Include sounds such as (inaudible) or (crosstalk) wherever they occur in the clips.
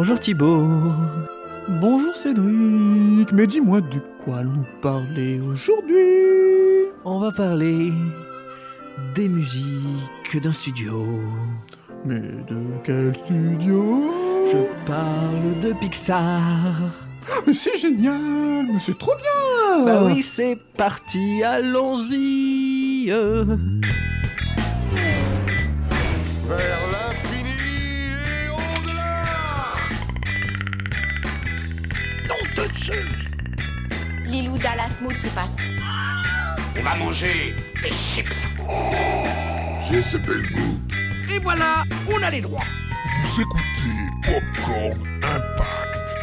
Bonjour Thibaut. Bonjour Cédric, mais dis-moi de quoi nous parler aujourd'hui On va parler des musiques d'un studio. Mais de quel studio? Je parle de Pixar. Mais c'est génial, mais c'est trop bien Bah oui, c'est parti, allons-y. euh. Lilou Dallas Mood qui passe. On va manger des chips. J'ai ce bel goût. Et voilà, on a les droits. Vous écoutez Popcorn Impact.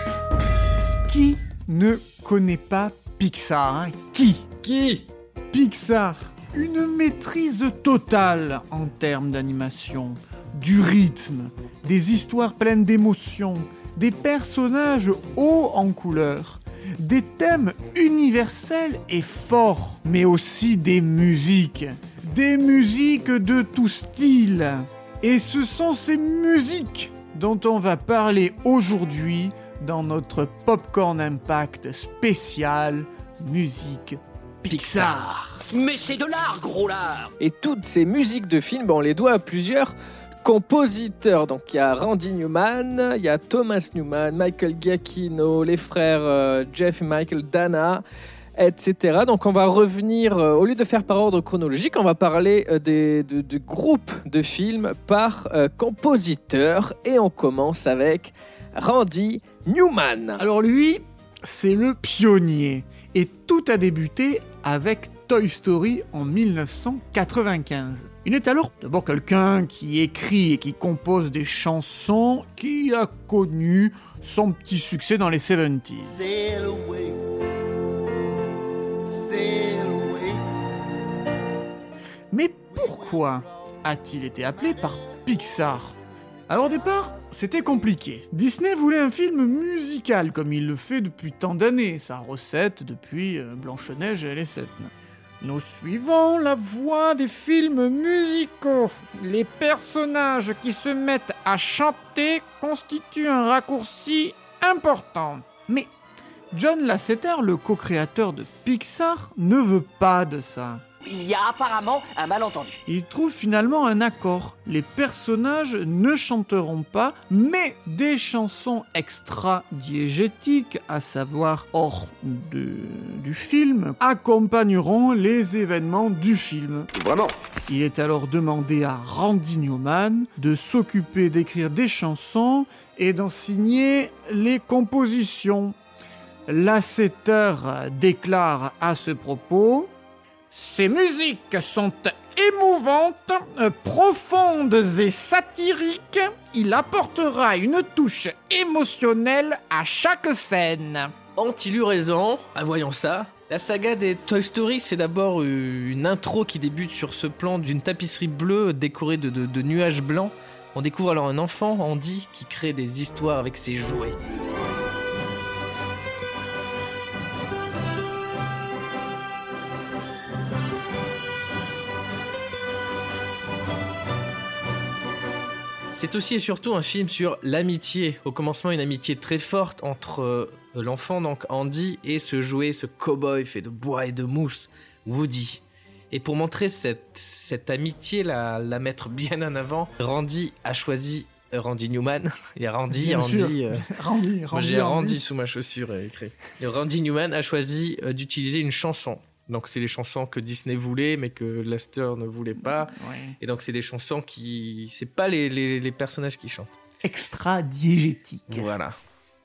Qui ne connaît pas Pixar hein? Qui? Qui? Pixar, une maîtrise totale en termes d'animation, du rythme, des histoires pleines d'émotions, des personnages hauts en couleur, des thèmes universels et forts, mais aussi des musiques, des musiques de tout style. Et ce sont ces musiques dont on va parler aujourd'hui dans notre Popcorn Impact spécial musique Pixar. Mais c'est de l'art, gros lard. Et toutes ces musiques de films, on les doit à plusieurs compositeurs. Donc il y a Randy Newman, il y a Thomas Newman, Michael Giacchino, les frères euh, Jeff et Michael Dana, etc. Donc on va revenir, euh, au lieu de faire par ordre chronologique, on va parler euh, des, de, groupes de films par euh, compositeur. Et on commence avec Randy Newman. Alors lui, c'est le pionnier. Et tout a débuté avec Toy Story en 1995. Il est alors d'abord quelqu'un qui écrit et qui compose des chansons qui a connu son petit succès dans les 70s. Sail away. Sail away. Mais pourquoi a-t-il été appelé par Pixar? Alors au départ, c'était compliqué. Disney voulait un film musical comme il le fait depuis tant d'années, sa recette depuis euh, Blanche-Neige et les Sept Nains. Nous suivons la voie des films musicaux. Les personnages qui se mettent à chanter constituent un raccourci important. Mais John Lasseter, le co-créateur de Pixar, ne veut pas de ça. Il y a apparemment un malentendu. Il trouve finalement un accord. Les personnages ne chanteront pas, mais des chansons extra-diégétiques, à savoir hors de- du film, accompagneront les événements du film. Vraiment? Il est alors demandé à Randy Newman de s'occuper d'écrire des chansons et d'en signer les compositions. Lasseter déclare à ce propos Ces musiques sont émouvantes, euh, profondes et satiriques. Il apportera une touche émotionnelle à chaque scène. Ont-ils eu raison Ah, voyons ça. La saga des Toy Story, c'est d'abord une intro qui débute sur ce plan d'une tapisserie bleue décorée de nuages blancs. On découvre alors un enfant, Andy, qui crée des histoires avec ses jouets. C'est aussi et surtout un film sur l'amitié. Au commencement, une amitié très forte entre euh, l'enfant, donc Andy, et ce jouet, ce cow-boy fait de bois et de mousse, Woody. Et pour montrer cette, cette amitié, la, la mettre bien en avant, Randy a choisi euh, Randy Newman. (laughs) Il y a Randy, Bien Andy. euh, (laughs) Randy, Randy, j'ai Randy. Randy sous ma chaussure écrit. Et Randy Newman a choisi d'utiliser une chanson. Donc c'est les chansons que Disney voulait, mais que Lester ne voulait pas. Ouais. Et donc c'est des chansons qui, c'est pas les, les, les personnages qui chantent. Extra-diégétique. Voilà.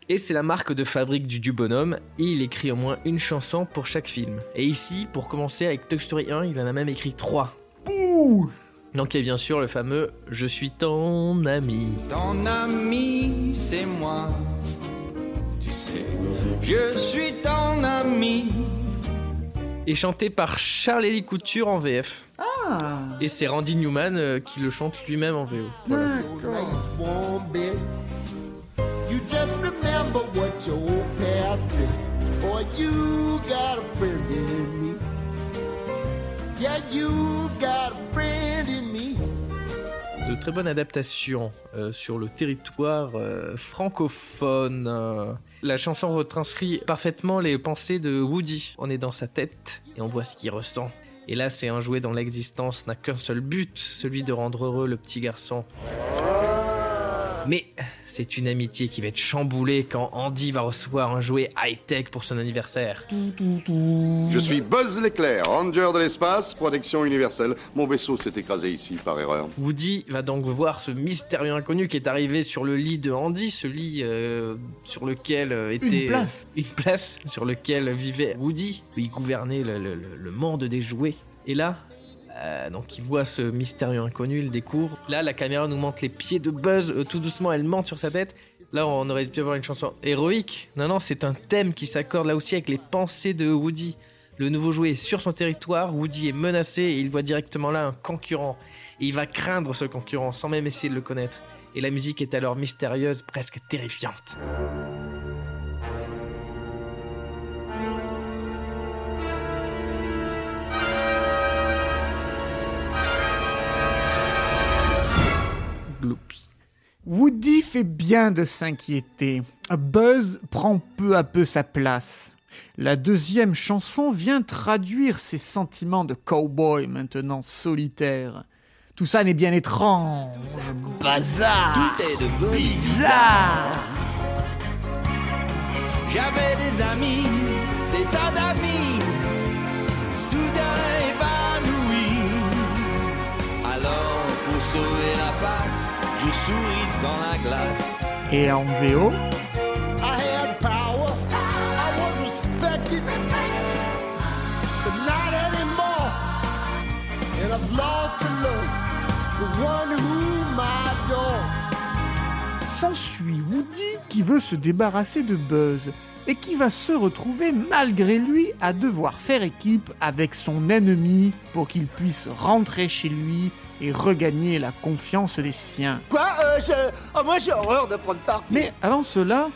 Et c'est la marque de fabrique du, du bonhomme, et il écrit au moins une chanson pour chaque film. Et ici, pour commencer avec Toy Story 1, il en a même écrit trois. Ouh Donc il y a bien sûr le fameux Je suis ton ami. Ton ami, c'est moi. Tu sais, je suis ton ami. Et chanté par Charles-Élie Couture en VF. Ah Et c'est Randy Newman euh, qui le chante lui-même en VO. Voilà. De très bonne adaptation euh, sur le territoire euh, francophone. La chanson retranscrit parfaitement les pensées de Woody. On est dans sa tête et on voit ce qu'il ressent. Et là, c'est un jouet dont l'existence n'a qu'un seul but, celui de rendre heureux le petit garçon. Mais c'est une amitié qui va être chamboulée quand Andy va recevoir un jouet high-tech pour son anniversaire. Je suis Buzz l'éclair, ranger de l'espace, protection universelle. Mon vaisseau s'est écrasé ici par erreur. Woody va donc voir ce mystérieux inconnu qui est arrivé sur le lit de Andy, ce lit euh, sur lequel euh, était Une place. une place sur lequel vivait Woody, où il gouvernait le, le- le- le monde des jouets. Et là, euh, donc il voit ce mystérieux inconnu, il découvre. Là, la caméra nous montre les pieds de Buzz, euh, tout doucement, elle monte sur sa tête. Là, on aurait pu avoir une chanson héroïque. Non, non, c'est un thème qui s'accorde là aussi avec les pensées de Woody. Le nouveau jouet est sur son territoire, Woody est menacé et il voit directement là un concurrent. Et il va craindre ce concurrent sans même essayer de le connaître. Et la musique est alors mystérieuse, presque terrifiante. Woody fait bien de s'inquiéter. Buzz prend peu à peu sa place. La deuxième chanson vient traduire ses sentiments de cowboy maintenant solitaire. Tout ça n'est bien étrange. Bazar. Tout est devenu Bizarre. J'avais des amis, des tas d'amis, soudain évanouis. Alors, pour sauver la face, je souris dans la glace. Et en VO, I had power, I was respected, but not anymore. And I've lost the love, the one whom I adore. s'ensuit Woody qui veut se débarrasser de Buzz et qui va se retrouver malgré lui à devoir faire équipe avec son ennemi pour qu'il puisse rentrer chez lui et regagner la confiance des siens. Quoi euh, je... oh, Moi j'ai horreur de prendre parti. Mais avant cela,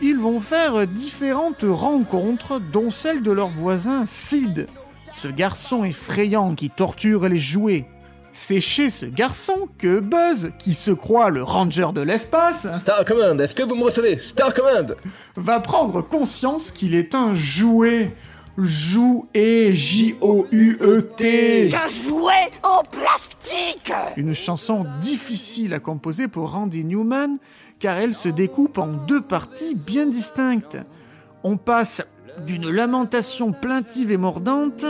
ils vont faire différentes rencontres, dont celle de leur voisin Sid, ce garçon effrayant qui torture les jouets. C'est chez ce garçon que Buzz, qui se croit le ranger de l'espace, Star Command, est-ce que vous me recevez? Star Command va prendre conscience qu'il est un jouet. Jouet, J-O-U-E-T. Qu'un jouet en plastique Une chanson difficile à composer pour Randy Newman, car elle se découpe en deux parties bien distinctes. On passe d'une lamentation plaintive et mordante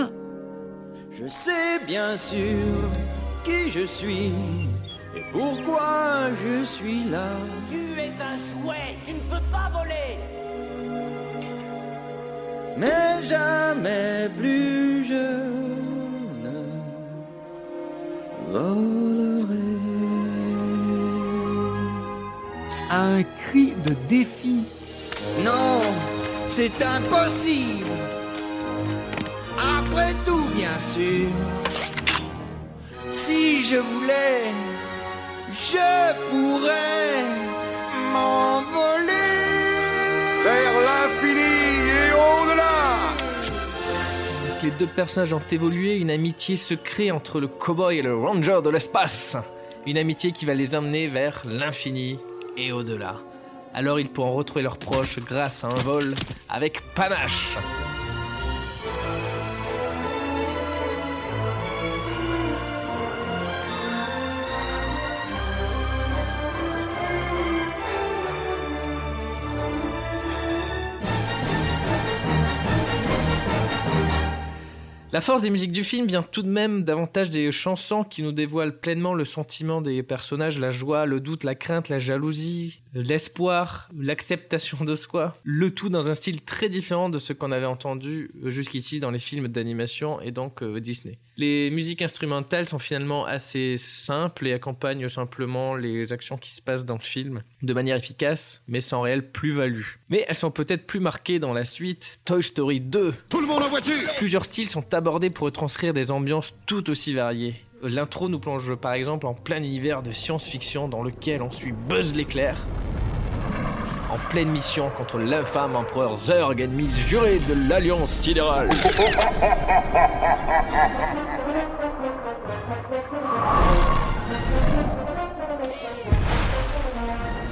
Je sais bien sûr qui je suis et pourquoi je suis là. Tu es un jouet, tu ne peux pas voler Mais jamais plus je ne volerai. à un cri de défi. Non, c'est impossible. Après tout, bien sûr. Si je voulais, je pourrais m'envoler. Vers l'infini Les deux personnages ont évolué, une amitié se crée entre le cowboy et le ranger de l'espace. Une amitié qui va les emmener vers l'infini et au-delà. Alors ils pourront retrouver leurs proches grâce à un vol avec panache. La force des musiques du film vient tout de même davantage des chansons qui nous dévoilent pleinement le sentiment des personnages, la joie, le doute, la crainte, la jalousie, l'espoir, l'acceptation de soi. Le tout dans un style très différent de ce qu'on avait entendu jusqu'ici dans les films d'animation et donc euh, Disney. Les musiques instrumentales sont finalement assez simples et accompagnent simplement les actions qui se passent dans le film de manière efficace mais sans réelle plus-value. Mais elles sont peut-être plus marquées dans la suite Toy Story 2 Tout le monde en voiture Plusieurs styles sont abordés pour retranscrire des ambiances tout aussi variées. L'intro nous plonge par exemple en plein univers de science-fiction dans lequel on suit Buzz l'éclair en pleine mission contre l'infâme empereur Zurg, ennemi juré de l'Alliance Sidérale.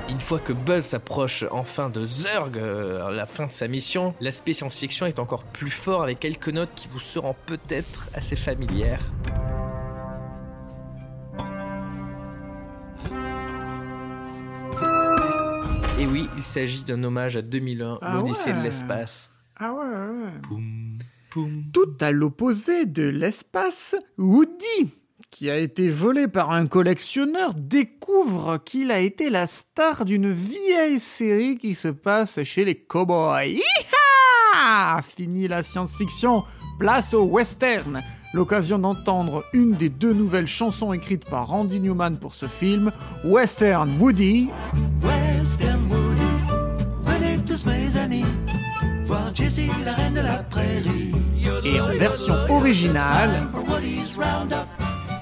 Une fois que Buzz s'approche enfin de Zurg, euh, à la fin de sa mission, l'aspect science-fiction est encore plus fort avec quelques notes qui vous seront peut-être assez familières. Il s'agit d'un hommage à 2001, Ah l'Odyssée de l'espace. Ah ouais, ouais. Poum, poum. Tout à l'opposé de l'espace, Woody, qui a été volé par un collectionneur, découvre qu'il a été la star d'une vieille série qui se passe chez les cowboys. Hi-ha Fini la science-fiction, place au western. L'occasion d'entendre une des deux nouvelles chansons écrites par Randy Newman pour ce film, Western Woody, Jessie, la reine de la prairie. et en version originale, For Woody's Roundup,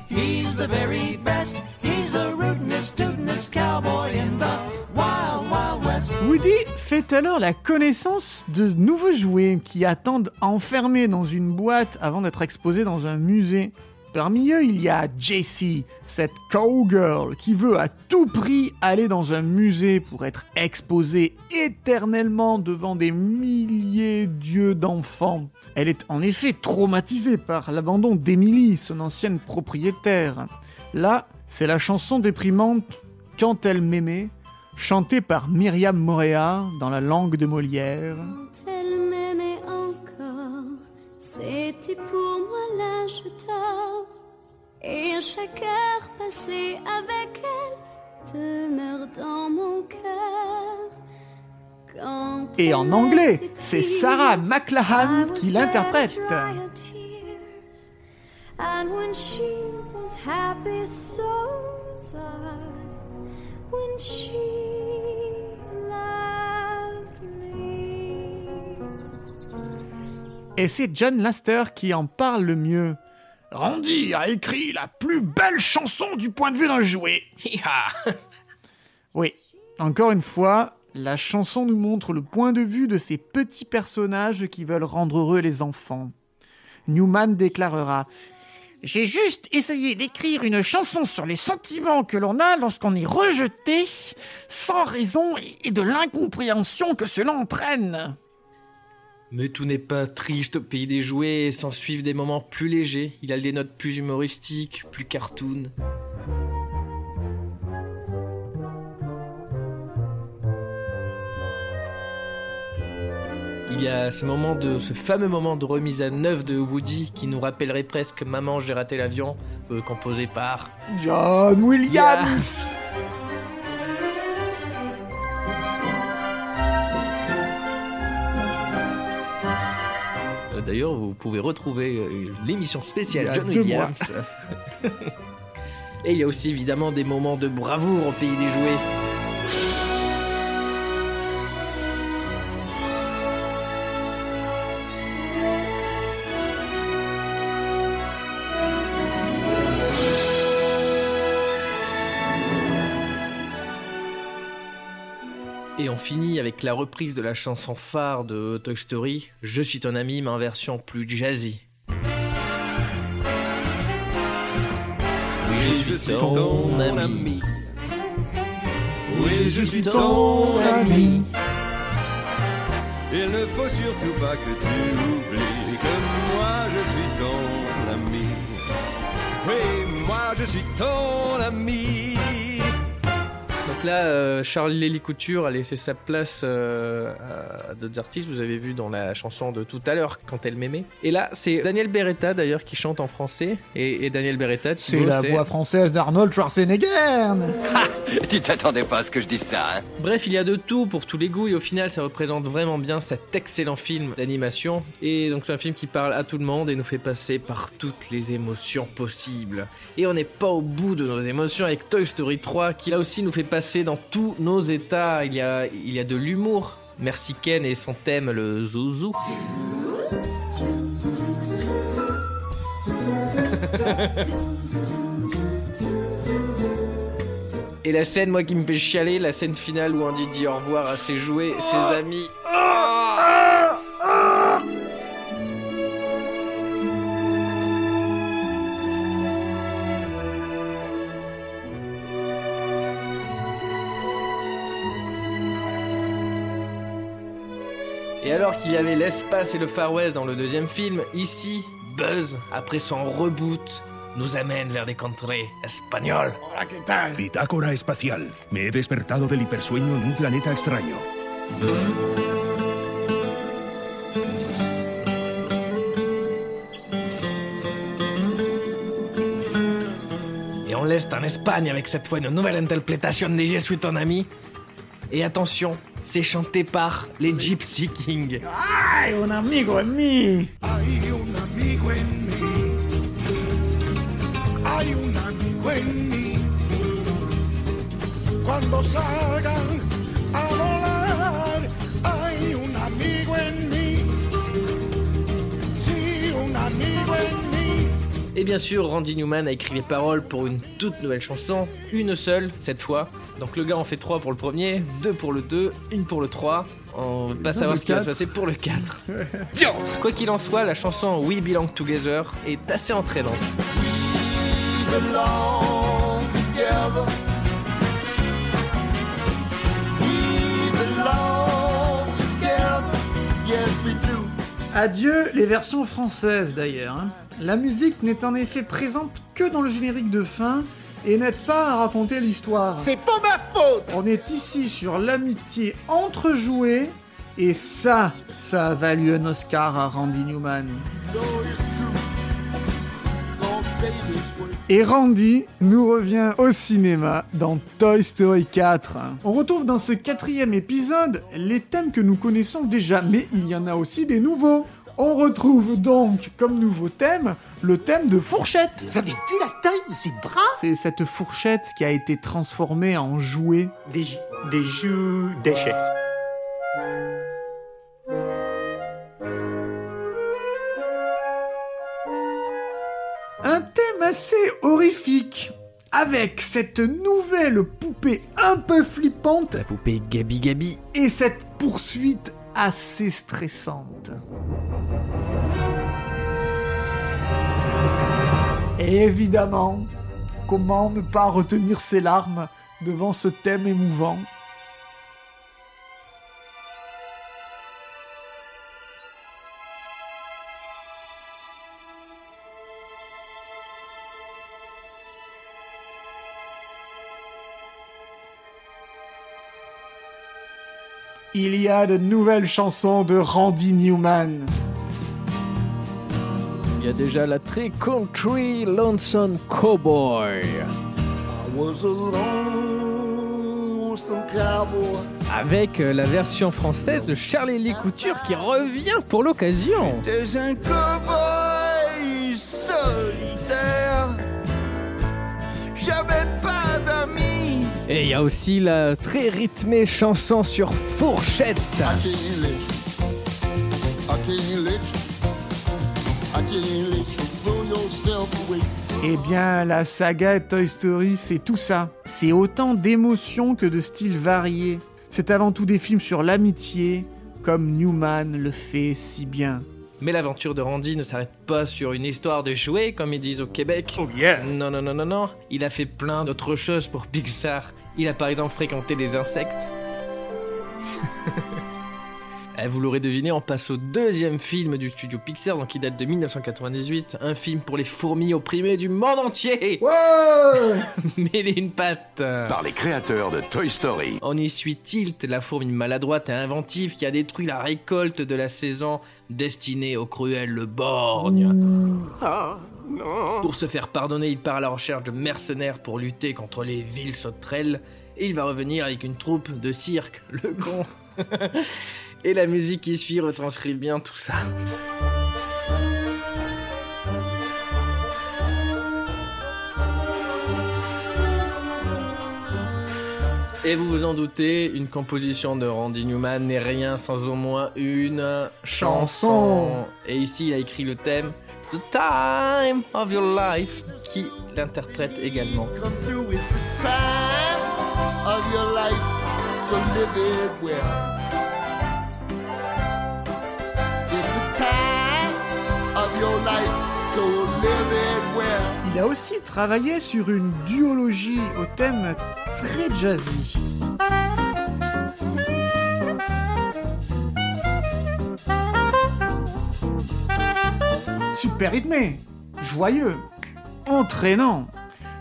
he's the very best. He's the rootinest, tootinest cowboy in the Wild Wild West. Woody fait alors la connaissance de nouveaux jouets qui attendent enfermés dans une boîte avant d'être exposés dans un musée. Parmi eux, il y a Jessie, cette cowgirl qui veut à tout prix aller dans un musée pour être exposée éternellement devant des milliers d'yeux d'enfants. Elle est en effet traumatisée par l'abandon d'Emily, son ancienne propriétaire. Là, c'est la chanson déprimante Quand elle m'aimait, chantée par Myriam Moréa dans la langue de Molière. C'était pour moi l'âge d'or. Et chaque heure passée avec elle demeure dans mon cœur. Quand Et en anglais, c'est Sarah McLachlan qui l'interprète. And when she was happy, so was I. When she Et c'est John Laster qui en parle le mieux. Randy a écrit la plus belle chanson du point de vue d'un jouet. Hi-ha (laughs) Oui, encore une fois, la chanson nous montre le point de vue de ces petits personnages qui veulent rendre heureux les enfants. Newman déclarera J'ai juste essayé d'écrire une chanson sur les sentiments que l'on a lorsqu'on est rejeté, sans raison et de l'incompréhension que cela entraîne. Mais tout n'est pas triste au pays des jouets, s'en suivent des moments plus légers. Il a des notes plus humoristiques, plus cartoon. Il y a ce moment de, ce fameux moment de remise à neuf de Woody qui nous rappellerait presque Maman, j'ai raté l'avion, euh, composé par John Williams D'ailleurs, vous pouvez retrouver euh, l'émission spéciale John Williams. (laughs) Et il y a aussi évidemment des moments de bravoure au pays des jouets. On finit avec la reprise de la chanson phare de Toy Story, Je suis ton ami, mais en version plus jazzy. Oui, je suis ton ami. Oui, je suis ton ami. Il ne faut surtout pas que tu oublies que moi je suis ton ami. Oui, moi je suis ton ami. Là, euh, Charlie Lélie Couture a laissé sa place euh, à d'autres artistes. Vous avez vu dans la chanson de tout à l'heure, quand elle m'aimait. Et là, c'est Daniel Beretta d'ailleurs qui chante en français. Et, et Daniel Beretta, C'est la voix française d'Arnold Schwarzenegger (laughs) Tu t'attendais pas à ce que je dise ça, hein Bref, il y a de tout pour tous les goûts et au final, ça représente vraiment bien cet excellent film d'animation. Et donc, c'est un film qui parle à tout le monde et nous fait passer par toutes les émotions possibles. Et on n'est pas au bout de nos émotions avec Toy Story 3 qui là aussi nous fait passer dans tous nos états. Il y a, il y a de l'humour. Merci Ken et son thème, le zouzou. Et la scène, moi, qui me fait chialer, la scène finale où Andy dit au revoir à ses jouets, ses amis. Et alors qu'il y avait l'espace et le Far West dans le deuxième film, ici, Buzz, après son reboot, nous amène vers des contrées espagnoles. Bitácora espacial. Me he despertado del hipersueño en un planeta extraño. Et on l'est en Espagne avec cette fois une nouvelle interprétation de Je suis ton ami. Et attention, c'est chanté par les Gypsy Kings. Ay, un amigo en mí. Hay un amigo en mí. Hay un amigo en mí. Cuando salgan a Et bien sûr, Randy Newman a écrit les paroles pour une toute nouvelle chanson, une seule cette fois. Donc le gars en fait trois pour le premier, deux pour le 2, une pour le 3. On va pas Non, savoir ce qui va se passer pour le 4. (laughs) Quoi qu'il en soit, la chanson We Belong Together est assez entraînante. belong together. Adieu les versions françaises d'ailleurs. hein. La musique n'est en effet présente que dans le générique de fin et n'aide pas à raconter l'histoire. C'est pas ma faute. On est ici sur l'amitié entrejouée et ça, ça a valu un Oscar à Randy Newman. No, Et Randy nous revient au cinéma dans Toy Story 4. On retrouve dans ce quatrième épisode les thèmes que nous connaissons déjà, mais il y en a aussi des nouveaux. On retrouve donc comme nouveau thème le thème de fourchette. Vous avez vu la taille de ses bras? C'est cette fourchette qui a été transformée en jouet. Des, des jeux d'échecs. Un thème assez horrifique, avec cette nouvelle poupée un peu flippante La poupée Gabi Gabi. et cette poursuite assez stressante. Et évidemment, comment ne pas retenir ses larmes devant ce thème émouvant? Il y a de nouvelles chansons de Randy Newman. Il y a déjà la très country Lonesome Cowboy. I was a lonesome cowboy. Avec euh, la version française de Charlie Lee Couture qui revient pour l'occasion. T'es un cowboy solitaire. Et il y a aussi la très rythmée chanson sur fourchette. Eh bien, la saga Toy Story, c'est tout ça. C'est autant d'émotions que de styles variés. C'est avant tout des films sur l'amitié, comme Newman le fait si bien. Mais l'aventure de Randy ne s'arrête pas sur une histoire de jouets, comme ils disent au Québec. Oh yeah Non, non, non, non, non. Il a fait plein d'autres choses pour Pixar. Il a par exemple fréquenté des insectes. (laughs) Eh, Vous l'aurez deviné, on passe au deuxième film du studio Pixar, donc qui date de 1998. Un film pour les fourmis opprimées du monde entier. Ouais (laughs) Mêlé une patte. Par les créateurs de Toy Story. On y suit Tilt, la fourmi maladroite et inventive qui a détruit la récolte de la saison destinée au cruel le borgne. Ah, non. Pour se faire pardonner, il part à la recherche de mercenaires pour lutter contre les villes sauterelles et il va revenir avec une troupe de cirque, le con. (laughs) et la musique qui suit retranscrit bien tout ça. Et vous vous en doutez, une composition de Randy Newman n'est rien sans au moins une chanson. Et ici, il a écrit le thème The Time of Your Life, qui l'interprète également. Il a aussi travaillé sur une duologie au thème très jazzy. Super rythmé, joyeux, entraînant.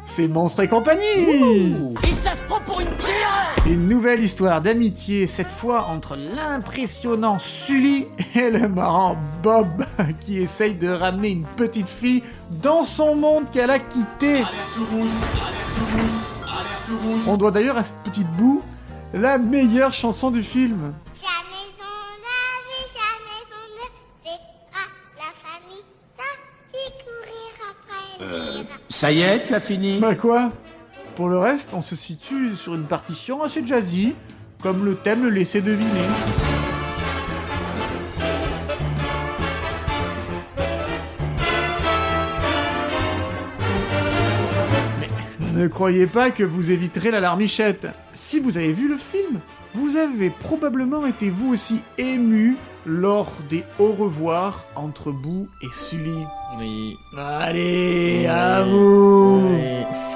C'est Monstre et compagnie une nouvelle histoire d'amitié, cette fois entre l'impressionnant Sully et le marrant Bob, qui essaye de ramener une petite fille dans son monde qu'elle a quitté. On doit d'ailleurs à cette petite boue la meilleure chanson du film. Jamais on n'a vu, jamais on ne verra la famille sans y courir après le rire. Ça y est, tu as fini? Bah quoi? Pour le reste, on se situe sur une partition assez jazzy, comme le thème le laissait deviner. Mais ne croyez pas que vous éviterez la larmichette. Si vous avez vu le film, vous avez probablement été vous aussi ému lors des au revoir entre Boo et Sully. Oui. Allez, à vous Oui.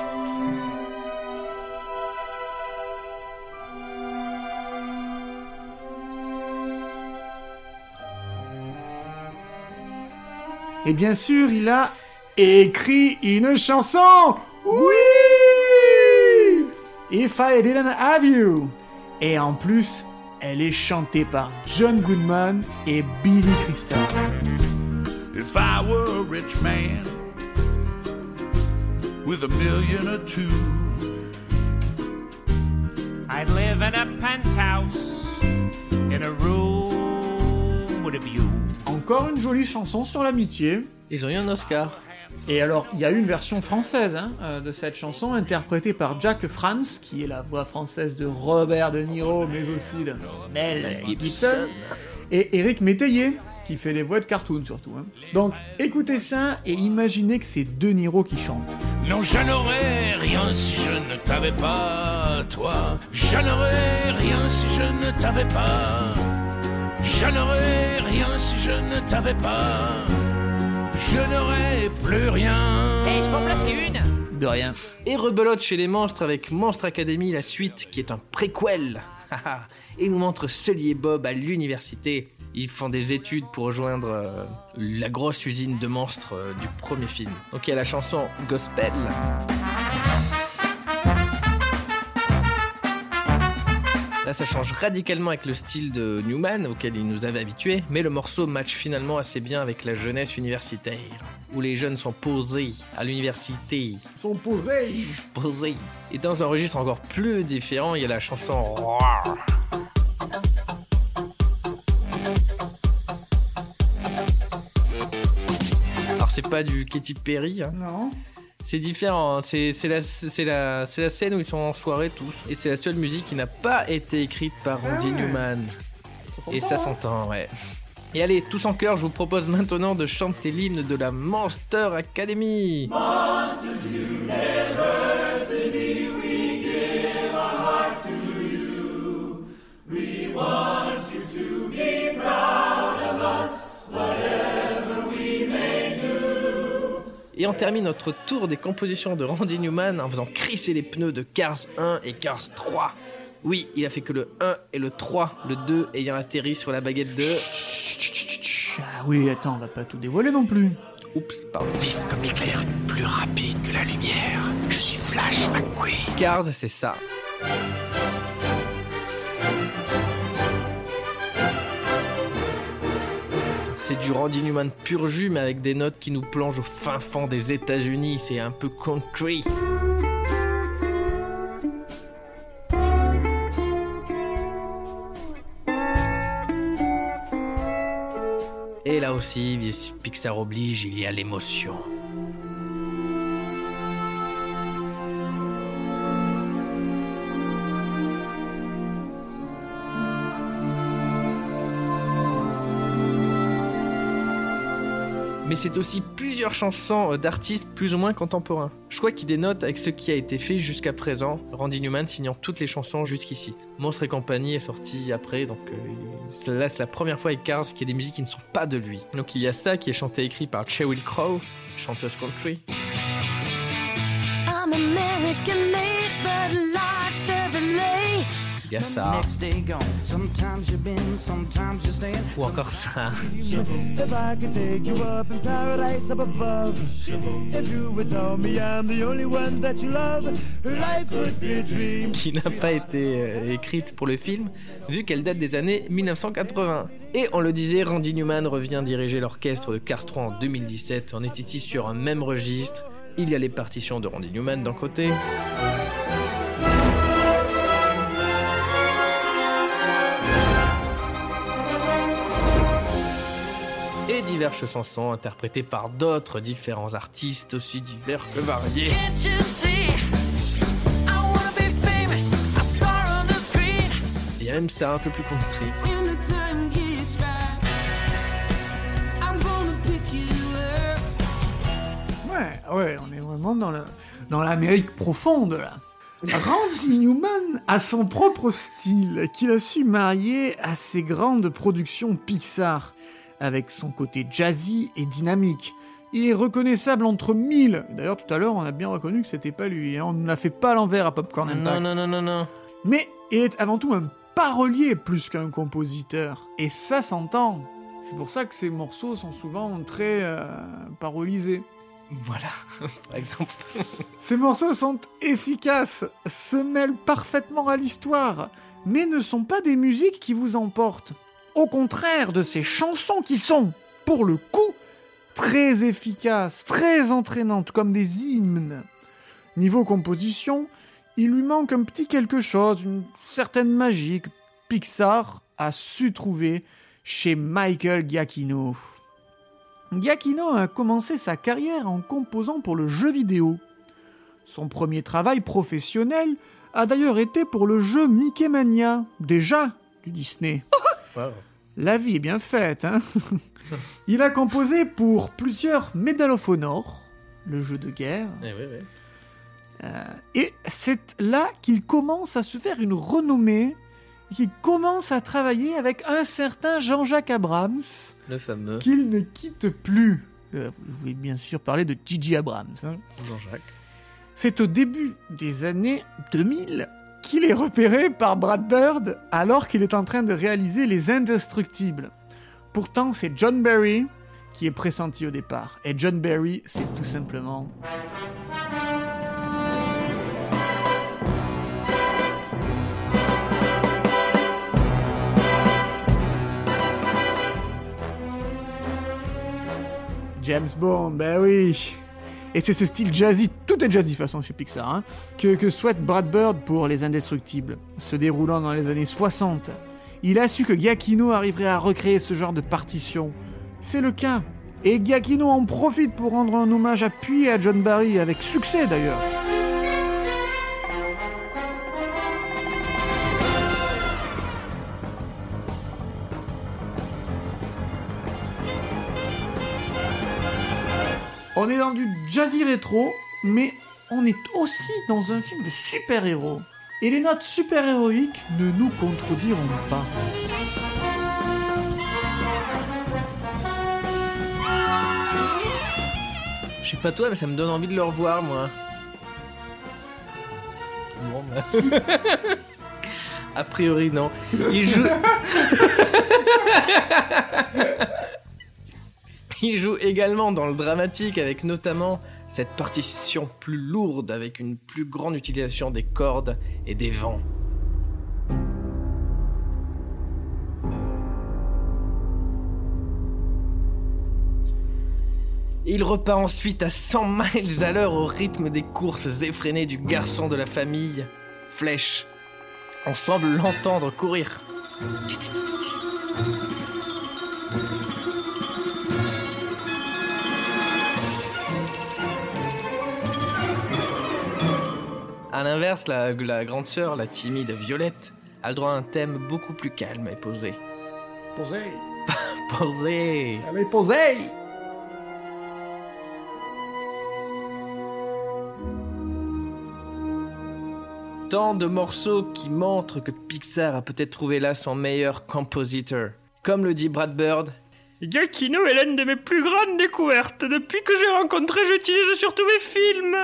Et bien sûr, il a écrit une chanson Oui If I Didn't Have You Et en plus, elle est chantée par John Goodman et Billy Crystal. If I were a rich man with a million or two, I'd live in a penthouse in a room with a view. Encore une jolie chanson sur l'amitié. Ils ont eu un Oscar. Et alors, il y a eu une version française hein, euh, de cette chanson, interprétée par Jack Franz, qui est la voix française de Robert De Niro, mais aussi de Mel Gibson, et Eric Métayer, qui fait les voix de cartoon surtout. hein. Donc, écoutez ça et imaginez que c'est De Niro qui chante. Non, je n'aurais rien si je ne t'avais pas, toi. Je n'aurais rien si je ne t'avais pas. Je n'aurais rien si je ne t'avais pas. Je n'aurais plus rien. Et je peux en placer une De rien. Et rebelote chez les monstres avec Monstre Academy, la suite, qui est un préquel. Haha. (laughs) et nous montre Sully et Bob à l'université. Ils font des études pour rejoindre euh, la grosse usine de monstres euh, du premier film. Donc il y a la chanson Gospel. Là, ça change radicalement avec le style de Newman auquel il nous avait habitués, mais le morceau match finalement assez bien avec la jeunesse universitaire, où les jeunes sont posés à l'université. Sont posés Posés. Et dans un registre encore plus différent, il y a la chanson Roar. Alors, c'est pas du Katy Perry, hein. Non. C'est différent, hein. c'est la, scène où ils sont en soirée tous. Et c'est la seule musique qui n'a pas été écrite par Randy Newman. Et ça s'entend, ouais. Et allez, tous en chœur, je vous propose maintenant de chanter l'hymne de la Monster Academy. Et on termine notre tour des compositions de Randy Newman en faisant crisser les pneus de Cars 1 et Cars 3. Oui, il a fait que le 1 et le 3, le 2 ayant atterri sur la baguette de... Ah oui, attends, on va pas tout dévoiler non plus. Oups, pardon. Vif comme l'éclair, plus rapide que la lumière. Je suis Flash McQueen. Cars, c'est ça. C'est du Randy Newman pur jus, mais avec des notes qui nous plongent au fin fond des États-Unis. C'est un peu country. Et là aussi, Pixar oblige, il y a l'émotion. C'est aussi plusieurs chansons euh, d'artistes plus ou moins contemporains. Choix qui dénote avec ce qui a été fait jusqu'à présent, Randy Newman signant toutes les chansons jusqu'ici. Monstre et compagnie est sorti après, donc euh, là c'est la première fois avec Cars qu'il y a des musiques qui ne sont pas de lui. Donc il y a ça qui est chanté et écrit par Cheryl Crow, chanteuse country. I'm American Il y a ça. Ou encore ça. Qui n'a pas été euh, écrite pour le film, vu qu'elle date des années 1980. Et on le disait, Randy Newman revient diriger l'orchestre de Cars 3 en 2017. On est ici sur un même registre? Il y a les partitions de Randy Newman d'un côté. Et diverses chansons interprétées par d'autres différents artistes aussi divers que variés. A même ça un peu plus country. Ouais, ouais, on est vraiment dans le- dans l'Amérique profonde là. Randy Newman a son propre style qu'il a su marier à ses grandes productions Pixar, avec son côté jazzy et dynamique. Il est reconnaissable entre mille. D'ailleurs, tout à l'heure, on a bien reconnu que c'était pas lui. hein. On ne l'a fait pas à l'envers à Popcorn Impact. Non, non, non, non, non. Mais il est avant tout un parolier plus qu'un compositeur. Et ça s'entend. C'est pour ça que ces morceaux sont souvent très euh, parolisés. Voilà, (laughs) par exemple. (laughs) Ces morceaux sont efficaces, se mêlent parfaitement à l'histoire, mais ne sont pas des musiques qui vous emportent. Au contraire de ces chansons qui sont, pour le coup, très efficaces, très entraînantes, comme des hymnes. Niveau composition, il lui manque un petit quelque chose, une certaine magie que Pixar a su trouver chez Michael Giacchino. Giacchino a commencé sa carrière en composant pour le jeu vidéo. Son premier travail professionnel a d'ailleurs été pour le jeu Mickey Mania, déjà du Disney. La vie est bien faite, hein (laughs) Il a composé pour plusieurs Medal of Honor, le jeu de guerre, Eh oui, oui. euh, et c'est là qu'il commence à se faire une renommée, qu'il commence à travailler avec un certain Jean-Jacques Abrams, Le fameux qu'il ne quitte plus. Euh, vous voulez bien sûr parler de Gigi Abrams. hein. Jean-Jacques. C'est au début des années 2000 qu'il est repéré par Brad Bird alors qu'il est en train de réaliser Les Indestructibles. Pourtant, c'est John Barry qui est pressenti au départ. Et John Barry, c'est tout simplement... James Bond, ben oui. Et c'est ce style jazzy, tout est jazzy de façon chez Pixar, hein, que, que souhaite Brad Bird pour Les Indestructibles, se déroulant dans les années 60. Il a su que Giacchino arriverait à recréer ce genre de partition. C'est le cas. Et Giacchino en profite pour rendre un hommage appuyé à John Barry, avec succès d'ailleurs. On est dans du jazzy rétro, mais on est aussi dans un film de super-héros. Et les notes super-héroïques ne nous contrediront pas. Je sais pas toi, mais ça me donne envie de le revoir, moi. Bon, bah. (laughs) A priori, non. Il joue. (laughs) Il joue également dans le dramatique avec notamment cette partition plus lourde avec une plus grande utilisation des cordes et des vents. Il repart ensuite à 100 miles à l'heure au rythme des courses effrénées du garçon de la famille, Flèche. On semble l'entendre courir. A l'inverse, la, la grande sœur, la timide Violette, a le droit à un thème beaucoup plus calme et posé. Posé. (laughs) Posé Allez, posé Tant de morceaux qui montrent que Pixar a peut-être trouvé là son meilleur compositeur. Comme le dit Brad Bird, Giacchino est l'une de mes plus grandes découvertes. Depuis que j'ai rencontré, j'utilise surtout mes films.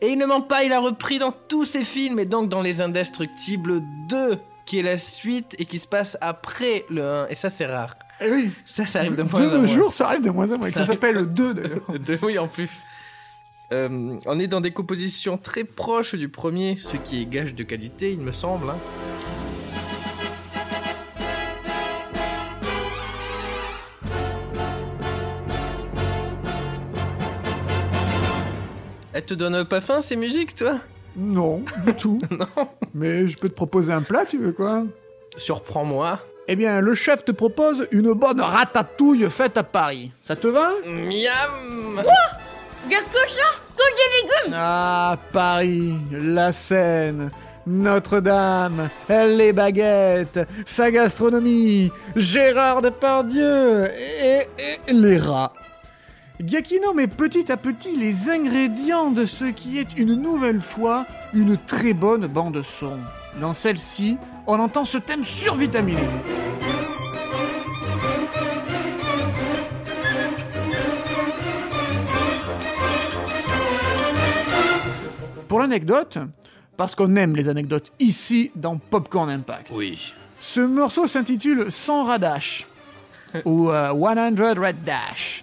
Et il ne ment pas, il a repris dans tous ses films, et donc dans Les Indestructibles 2, qui est la suite et qui se passe après le 1. Et ça, c'est rare. Eh oui. Ça, ça arrive de moins De en nos moins. jours, ça arrive de moins en moins. Ça arrive- s'appelle le 2 d'ailleurs. (laughs) Oui, en plus. Euh, on est dans des compositions très proches du premier, ce qui est gage de qualité, il me semble. hein. Elle te donne pas faim ces musiques, toi? Non, du tout. (laughs) Non. Mais je peux te proposer un plat, tu veux quoi? Surprends-moi. Eh bien, le chef te propose une bonne ratatouille faite à Paris. Ça te va? Miam Regarde tout ça, tous des légumes. Ah, Paris, la Seine, Notre-Dame, les baguettes, sa gastronomie, Gérard Depardieu et, et les rats. Giacchino met petit à petit les ingrédients de ce qui est une nouvelle fois une très bonne bande son. Dans celle-ci, on entend ce thème survitaminé. Pour l'anecdote, parce qu'on aime les anecdotes ici dans Popcorn Impact. Oui. Ce morceau s'intitule 100 Radash ou euh, 100 Red Dash.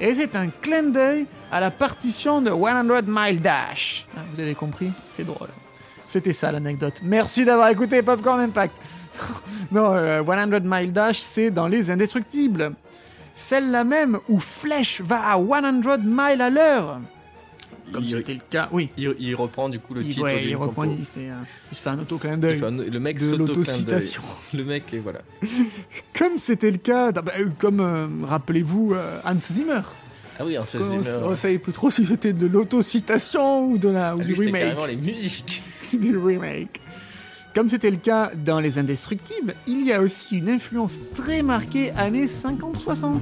Et c'est un clin d'œil à la partition de 100 Mile Dash. Ah, Vous avez compris C'est drôle. C'était ça l'anecdote. Merci d'avoir écouté Popcorn Impact. (laughs) non, euh, 100 Mile Dash, c'est dans Les Indestructibles. Celle-là même où Flèche va à 100 miles à l'heure. Comme c'était le cas, oui. Il, il reprend du coup le Il, titre ouais, du il reprend, il, fait un- il se fait un auto-clin Il d'œil le mec de l'autocitation. Le mec, et voilà. (laughs) Comme c'était le cas, euh, comme euh, rappelez-vous euh, Hans Zimmer. Ah oui, Quand 16 on, on savait plus trop si c'était de l'autocitation ou de la ou Ah, du lui, c'était remake. carrément les musiques. (laughs) du remake. Comme c'était le cas dans Les Indestructibles, il y a aussi une influence très marquée années 50-60.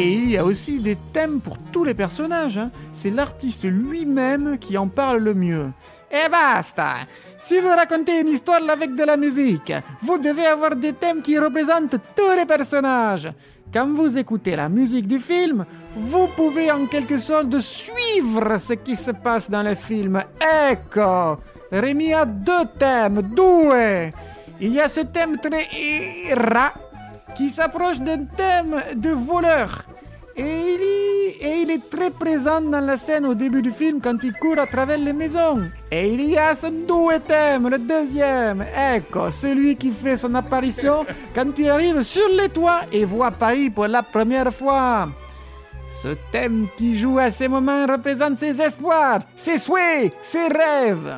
Et il y a aussi des thèmes pour tous les personnages. hein. C'est l'artiste lui-même qui en parle le mieux. Et basta Si vous racontez une histoire avec de la musique, vous devez avoir des thèmes qui représentent tous les personnages. Quand vous écoutez la musique du film, vous pouvez en quelque sorte suivre ce qui se passe dans le film. Ecco Rémi a deux thèmes, deux Il y a ce thème très qui s'approche d'un thème de voleur. Et il, et il est très présent dans la scène au début du film quand il court à travers les maisons. Et il y a ce doué thème, le deuxième. Ecco, celui qui fait son apparition quand il arrive sur les toits et voit Paris pour la première fois. Ce thème qui joue à ces moments représente ses espoirs, ses souhaits, ses rêves.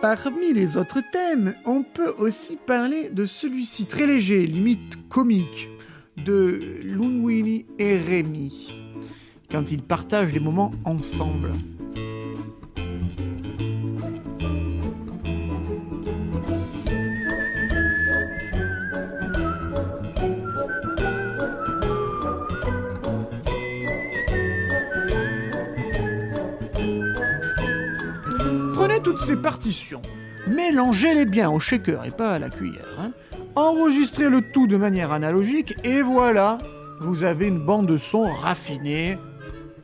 Parmi les autres thèmes, on peut aussi parler de celui-ci très léger, limite comique, de Lunwini et Rémi, quand ils partagent des moments ensemble. Partitions, mélangez-les bien au shaker et pas à la cuillère. hein. Enregistrez le tout de manière analogique et voilà, vous avez une bande de son raffinée,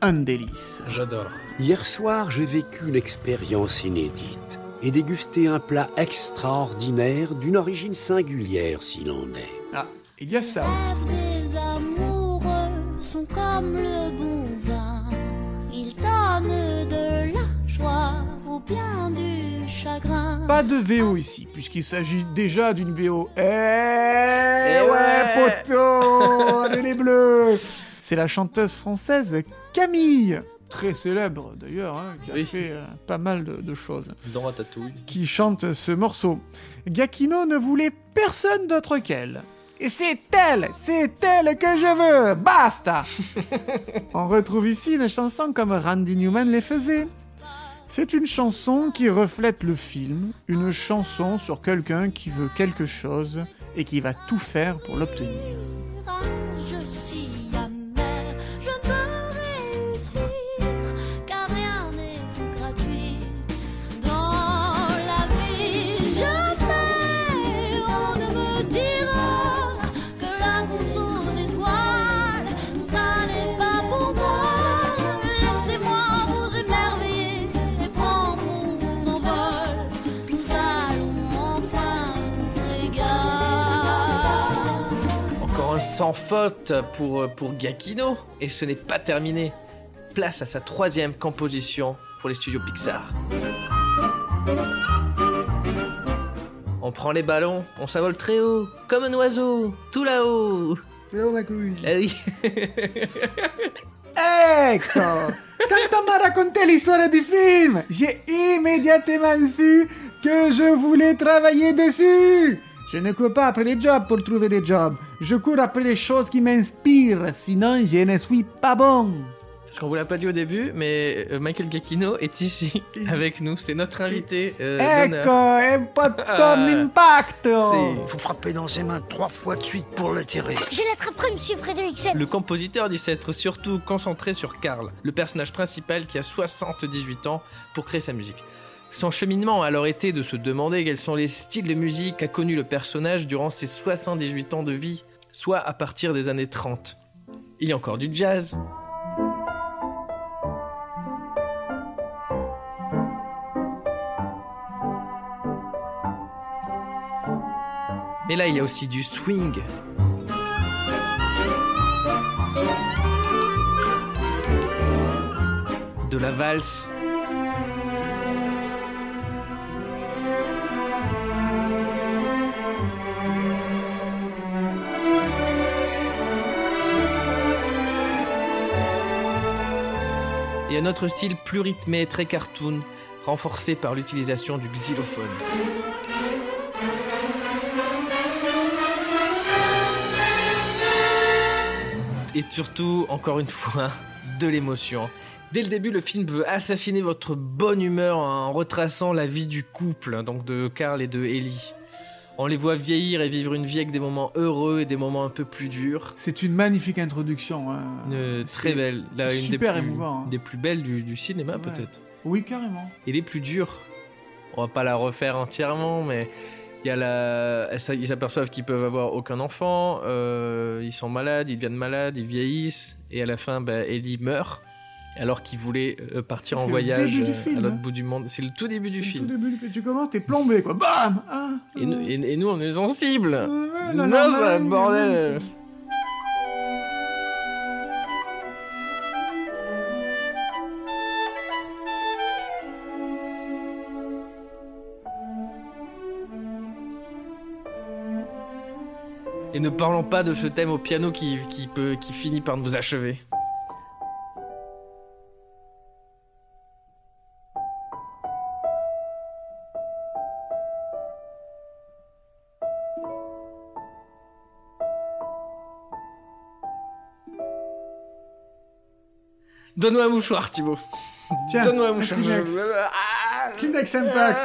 un délice. J'adore. Hier soir, j'ai vécu une expérience inédite et dégusté un plat extraordinaire d'une origine singulière s'il en est. Ah, il y a ça aussi. Les amoureux sont comme le bon chagrin. Pas de VO ici, puisqu'il s'agit déjà d'une VO. Eh, Eh ouais, ouais. poteau Allez les bleus C'est la chanteuse française Camille, très célèbre d'ailleurs, hein, qui a fait euh, pas mal de, de choses, Dans Ratatouille. qui chante ce morceau. Giacchino ne voulait personne d'autre qu'elle. Et c'est elle, c'est elle que je veux, basta (laughs) On retrouve ici une chanson comme Randy Newman les faisait. C'est une chanson qui reflète le film, une chanson sur quelqu'un qui veut quelque chose et qui va tout faire pour l'obtenir. Sans faute pour, pour Giacchino, et ce n'est pas terminé. Place à sa troisième composition pour les studios Pixar. On prend les ballons, on s'envole très haut, comme un oiseau, tout là-haut. Là-haut, ma couille. Ah oui. (laughs) Ecco Quand on m'a raconté l'histoire du film, j'ai immédiatement su que je voulais travailler dessus Je ne cours pas après les jobs pour trouver des jobs. Je cours après les choses qui m'inspirent, sinon je ne suis pas bon. Parce qu'on vous l'a pas dit au début, mais euh, Michael Giacchino est ici (laughs) avec nous. C'est notre invité euh. Ecco, un Ah. impacto C'est- Faut frapper dans ses mains trois fois de suite pour l'attirer. Je l'attraperai, monsieur Frédériksen. Le compositeur dit s'être surtout concentré sur Karl, le personnage principal qui a 78 ans pour créer sa musique. Son cheminement a alors été de se demander quels sont les styles de musique qu'a connu le personnage durant ses 78 ans de vie, soit à partir des années 30. Il y a encore du jazz, mais là il y a aussi du swing, de la valse. Et un autre style plus rythmé, très cartoon, renforcé par l'utilisation du xylophone. Et surtout, encore une fois, (laughs) de l'émotion. Dès le début, le film veut assassiner votre bonne humeur en retraçant la vie du couple, donc de Carl et de Ellie. On les voit vieillir et vivre une vie avec des moments heureux et des moments un peu plus durs. C'est une magnifique introduction. hein. Une très belle, là, une super des plus, émouvant, hein. des plus belles du, du cinéma Ouais. peut-être. Oui, carrément. Et les plus dures, on va pas la refaire entièrement, mais il y a la, ils s'aperçoivent qu'ils peuvent avoir aucun enfant, euh, ils sont malades, ils deviennent malades, ils vieillissent, et à la fin, bah, Ellie meurt. Alors qu'il voulait euh, partir en voyage euh, à l'autre bout du monde. C'est le tout début du film. début, du film, tu commences, t'es plombé, quoi. Bam ah, Et, nous, et- et nous, on est sensibles. ouais, non, c'est un bordel. Et ne parlons pas de ce thème au piano qui, qui, peut, qui finit par nous achever. Donne-moi un mouchoir, Thibaut. Tiens, Donne-moi un mouchoir. Kleenex. Ah. Kleenex Impact.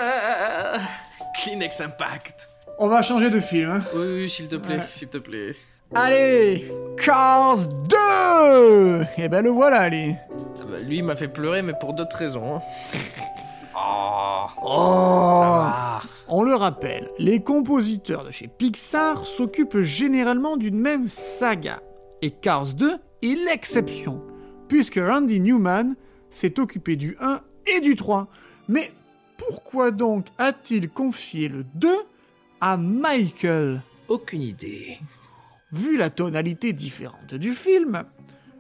Kleenex Impact. On va changer de film. hein. Oui, oui, s'il te plaît, s'il te plaît. Allez Cars 2 Et ben le voilà, allez. Ah bah, lui, il m'a fait pleurer, mais pour d'autres raisons. hein. (laughs) Oh On le rappelle, les compositeurs de chez Pixar s'occupent généralement d'une même saga. Et Cars 2 est l'exception, puisque Randy Newman s'est occupé du 1 et du 3. Mais pourquoi donc a-t-il confié le 2 à Michael? Aucune idée. Vu la tonalité différente du film,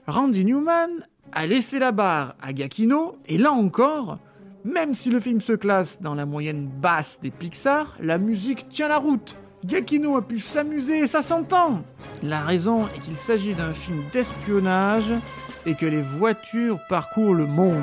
Randy Newman a laissé la barre à Giacchino, et là encore, même si le film se classe dans la moyenne basse des Pixar, la musique tient la route. Giacchino a pu s'amuser et ça s'entend. La raison est qu'il s'agit d'un film d'espionnage et que les voitures parcourent le monde.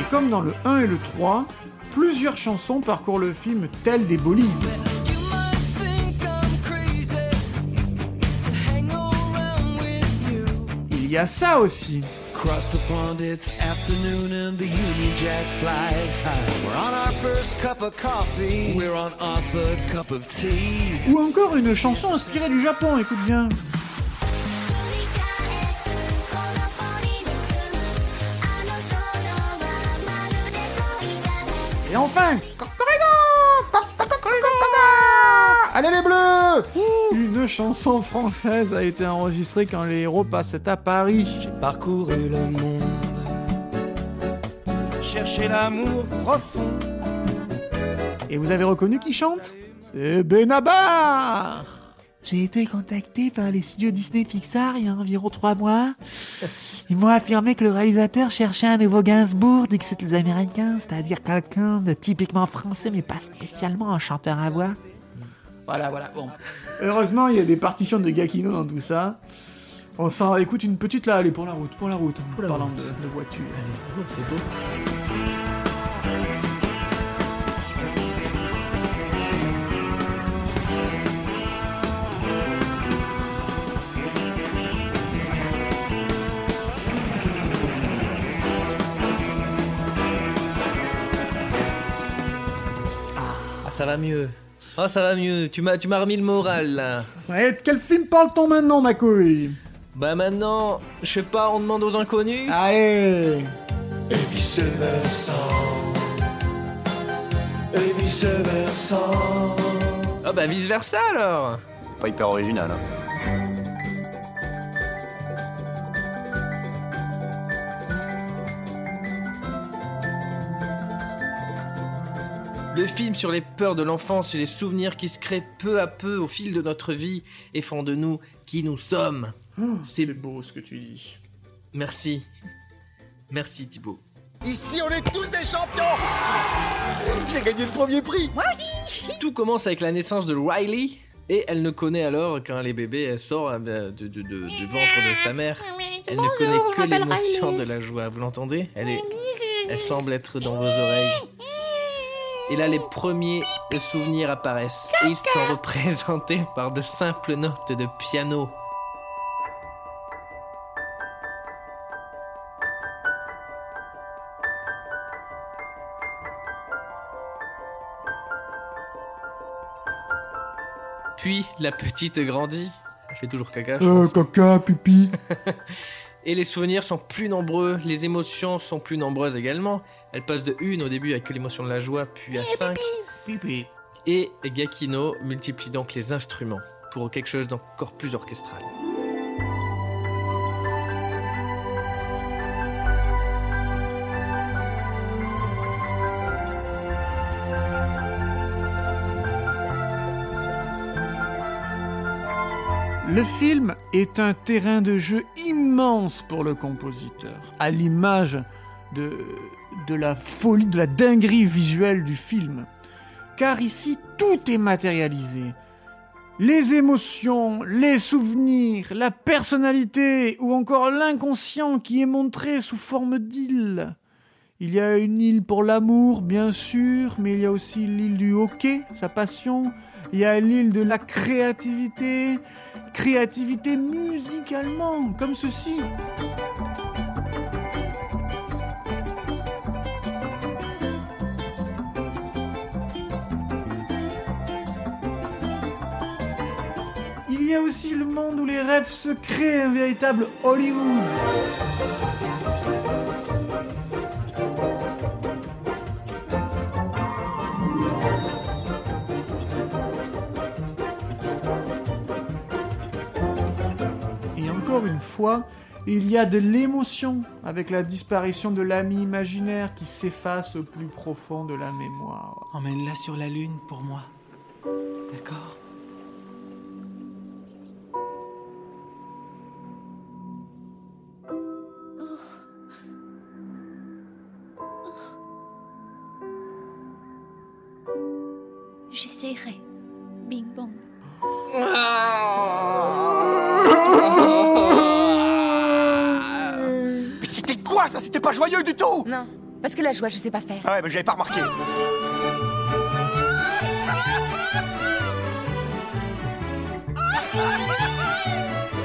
Et comme dans le 1 et le 3, plusieurs chansons parcourent le film tel des bolides. Il y a ça aussi. Across the pond, it's afternoon and the Union Jack flies high. We're on our first cup of coffee. We're on our third cup of tea. Ou encore une chanson inspirée du Japon, écoute bien. Et enfin, Allez les bleus Une chanson française a été enregistrée quand les héros passent à Paris. J'ai parcouru le monde, cherché l'amour profond. Et vous avez reconnu qui chante? C'est Benabar J'ai été contacté par les studios Disney Pixar il y a environ trois mois. Ils m'ont affirmé que le réalisateur cherchait un nouveau Gainsbourg, dit que c'était les Américains, c'est-à-dire quelqu'un de typiquement français, mais pas spécialement un chanteur à voix. Voilà, voilà, bon. Heureusement, il y a des partitions de Gakino dans tout ça. On s'en écoute une petite là, allez, pour la route, pour la route, en la parlant route. De, de voiture. c'est beau. Ah, ça va mieux. Oh, ça va mieux. Tu m'as, tu m'as remis le moral là. Ouais, de quel film parle-t-on maintenant, ma couille? Bah maintenant, je sais pas, on demande aux inconnus. Allez Et vice versa. Et vice versa. Ah bah vice versa alors. C'est pas hyper original. Hein. Le film sur les peurs de l'enfance et les souvenirs qui se créent peu à peu au fil de notre vie et font de nous qui nous sommes. C'est beau ce que tu dis. Merci. Merci Thibaut. Ici, on est tous des champions J'ai gagné le premier prix Moi aussi Tout commence avec la naissance de Riley et elle ne connaît alors quand les bébés elle sort euh, de, de- de- du ventre de sa mère. Elle ne connaît que l'émotion de la joie. Vous l'entendez? Elle est, elle semble être dans vos oreilles. Et là, les premiers souvenirs apparaissent et ils sont représentés par de simples notes de piano. Puis la petite grandit. Elle fait toujours caca. je Euh, pense. caca, pipi. (laughs) Et les souvenirs sont plus nombreux, les émotions sont plus nombreuses également. Elle passe de 1 au début avec l'émotion de la joie, puis à 5. Pipi. Et Gakino multiplie donc les instruments pour quelque chose d'encore plus orchestral. Le film est un terrain de jeu immense pour le compositeur, à l'image de, la folie, de la dinguerie visuelle du film. Car ici, tout est matérialisé. Les émotions, les souvenirs, la personnalité ou encore l'inconscient qui est montré sous forme d'île. Il y a une île pour l'amour, bien sûr, mais il y a aussi l'île du hockey, sa passion. Il y a l'île de la créativité, créativité musicalement, comme ceci. Il y a aussi le monde où les rêves se créent, un véritable Hollywood. Fois, il y a de l'émotion avec la disparition de l'ami imaginaire qui s'efface au plus profond de la mémoire. Emmène-la sur la lune pour moi. D'accord? J'essaierai. Bing bong. Mais c'était ça C'était pas joyeux du tout Non, Parce que la joie, je sais pas faire. Ah ouais, mais j'avais pas remarqué.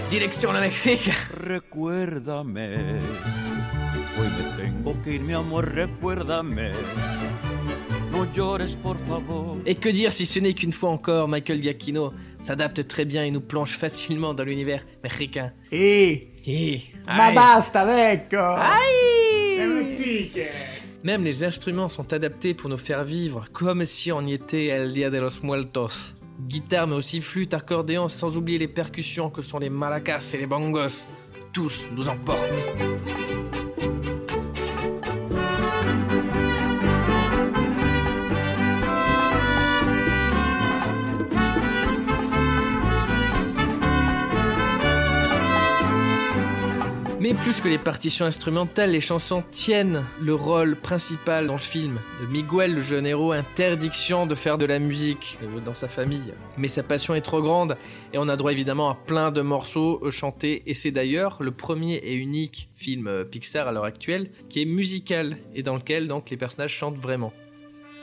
Direction le Mexique. Recuérdame. Hoy me tengo que ir, mi amor, recuérdame. No llores, por favor. Et que dire si ce n'est qu'une fois encore, Michael Giacchino s'adapte très bien et nous plonge facilement dans l'univers mexicain? Eh Eh, Ma basta, vecchio Aïe Le Mexique Même les instruments sont adaptés pour nous faire vivre comme si on y était El Dia de los Muertos. Guitare mais aussi flûte, accordéon, sans oublier les percussions que sont les maracas et les bongos. Tous nous emportent. Mais plus que les partitions instrumentales, les chansons tiennent le rôle principal dans le film. De Miguel, le jeune héros, interdiction de faire de la musique euh, dans sa famille. Mais sa passion est trop grande et on a droit évidemment à plein de morceaux euh, chantés. Et c'est d'ailleurs le premier et unique film euh, Pixar à l'heure actuelle qui est musical et dans lequel donc les personnages chantent vraiment.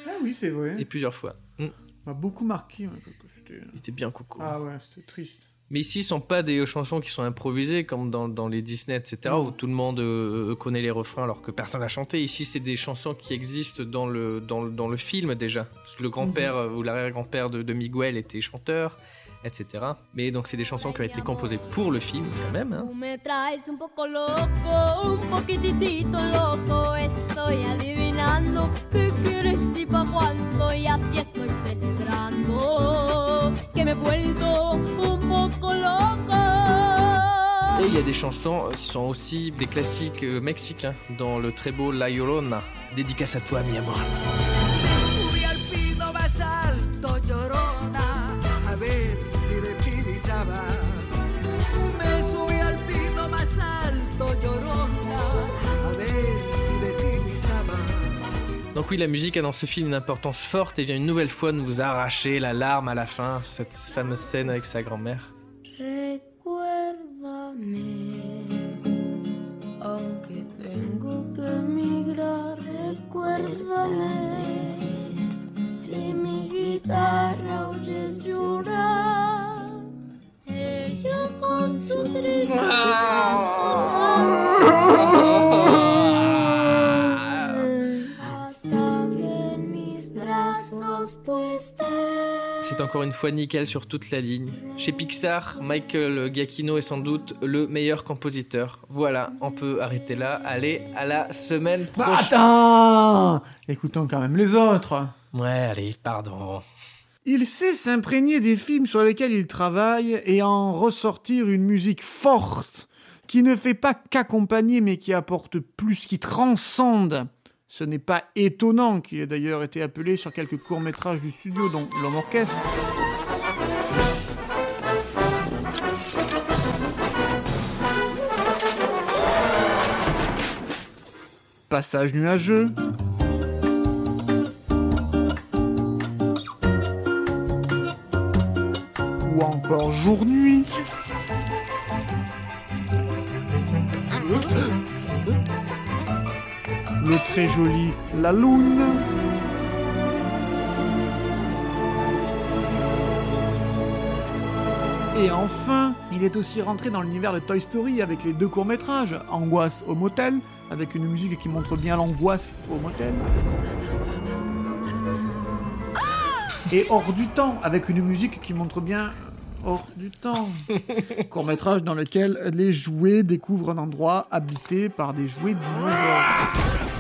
Ah oui, c'est vrai. Et plusieurs fois. Mm. m'a beaucoup marqué. ouais, quand j'étais- Il était bien coco. Ah ouais, c'était triste. Mais ici, ce sont pas des chansons qui sont improvisées comme dans, dans les Disney, etc., où tout le monde euh, connaît les refrains alors que personne n'a chanté. Ici, c'est des chansons qui existent dans le, dans le, dans le film déjà. Parce que le grand-père euh, ou l'arrière-grand-père de, de Miguel était chanteur, etc. Mais donc, c'est des chansons qui ont été composées pour le film quand même. hein. Et il y a des chansons qui sont aussi des classiques euh, mexicains dans le très beau La Llorona. Dédicace à toi, mi amor. Donc oui, la musique a dans ce film une importance forte et vient une nouvelle fois nous arracher la larme à la fin, cette fameuse scène avec sa grand-mère. Recuérdame, aunque tengo que emigrar, recuérdame. Si mi guitarra oyes llorar, ella con su triste (laughs) encore une fois nickel sur toute la ligne. Chez Pixar, Michael Giacchino est sans doute le meilleur compositeur. Voilà, on peut arrêter là. Allez, à la semaine Bah, prochaine. attends Écoutons quand même les autres. Ouais, allez, pardon. Il sait s'imprégner des films sur lesquels il travaille et en ressortir une musique forte qui ne fait pas qu'accompagner mais qui apporte plus, qui transcende. Ce n'est pas étonnant qu'il ait d'ailleurs été appelé sur quelques courts-métrages du studio, dont L'Homme Orchestre. Passage nuageux. Ou encore jour-nuit. Le très joli La Lune. Et enfin, il est aussi rentré dans l'univers de Toy Story avec les deux courts-métrages, Angoisse au motel, avec une musique qui montre bien l'angoisse au motel. Et Hors du temps, avec une musique qui montre bien Hors du temps. (laughs) Court-métrage dans lequel les jouets découvrent un endroit habité par des jouets dinosaures.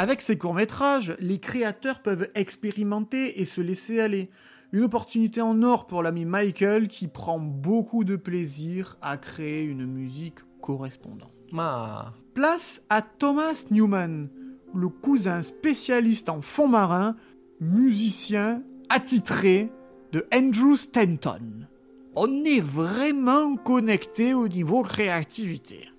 Avec ces courts-métrages, les créateurs peuvent expérimenter et se laisser aller. Une opportunité en or pour l'ami Michael qui prend beaucoup de plaisir à créer une musique correspondante. Ah. Place à Thomas Newman, le cousin spécialiste en fond marin, musicien attitré de Andrew Stanton. On est vraiment connecté au niveau créativité.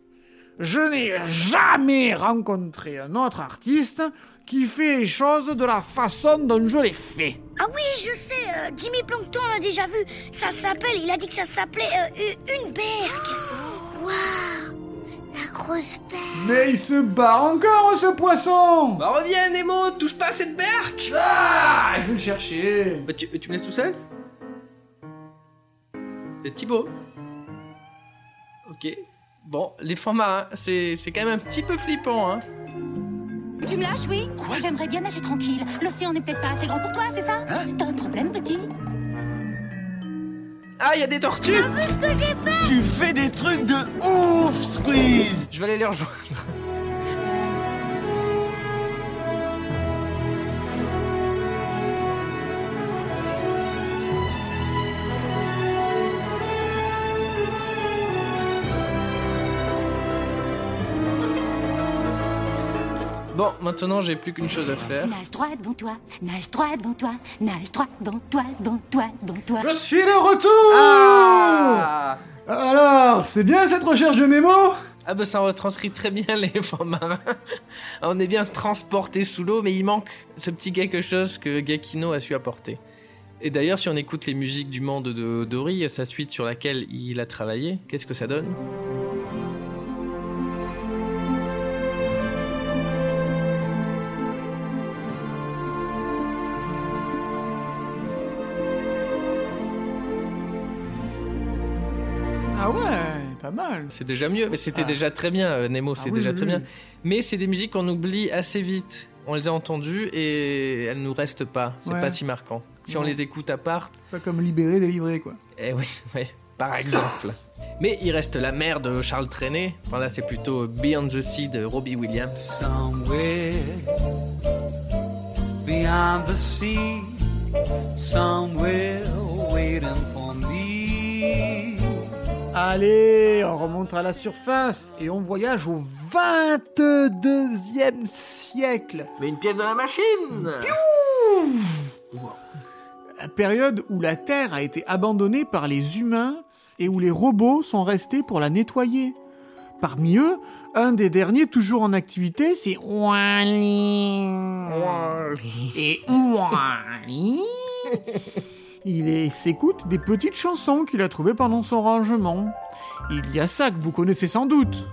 Je n'ai jamais rencontré un autre artiste qui fait les choses de la façon dont je les fais. Ah oui, je sais, euh, Jimmy Plankton l'a déjà vu. Ça s'appelle, il a dit que ça s'appelait euh, une bergue. Waouh grosse bête. Mais il se barre encore, ce poisson Bah reviens Nemo, touche pas à cette berque Ah Je vais le chercher Bah tu, tu me laisses tout seul? C'est Thibaut? Ok. Bon, les fonds marins, c'est c'est quand même un petit peu flippant, hein. Tu me lâches, oui. J'aimerais bien nager tranquille. L'océan n'est peut-être pas assez grand pour toi, c'est ça? T'as un problème, petit? Ah, il y a des tortues! T'as vu ce que j'ai fait? Tu fais des trucs de ouf, Squeeze! Je vais aller les rejoindre. Bon, maintenant j'ai plus qu'une chose à faire. Nage droit devant toi, nage droit devant toi, nage droit devant toi, devant toi, devant toi. Je suis de retour Ah Alors, c'est bien cette recherche de Nemo? Ah bah ça retranscrit très bien les (laughs) fonds marins. On est bien transporté sous l'eau, mais il manque ce petit quelque chose que Gakino a su apporter. Et d'ailleurs, si on écoute les musiques du monde de Dory, sa suite sur laquelle il a travaillé, qu'est-ce que ça donne? Ah ouais, pas mal. C'est déjà mieux, mais c'était Ah. déjà très bien, euh, Nemo, c'est Ah oui, déjà oui, très oui. bien. Mais c'est des musiques qu'on oublie assez vite. On les a entendues et elles nous restent pas. C'est Ouais. pas si marquant. Si on les écoute à part, Pas comme libéré, délivré, quoi. eh oui, (laughs) ouais, par exemple. Mais il reste la mère de Charles Trenet. Enfin là, c'est plutôt Beyond the Sea de Robbie Williams. Somewhere beyond the sea, somewhere waiting for. Allez, on remonte à la surface et on voyage au 22e siècle. Mais une pièce dans la machine La période où la Terre a été abandonnée par les humains et où les robots sont restés pour la nettoyer. Parmi eux, un des derniers toujours en activité, c'est Wally. Et Wally, (laughs) il s'écoute des petites chansons qu'il a trouvées pendant son rangement. Il y a ça que vous connaissez sans doute.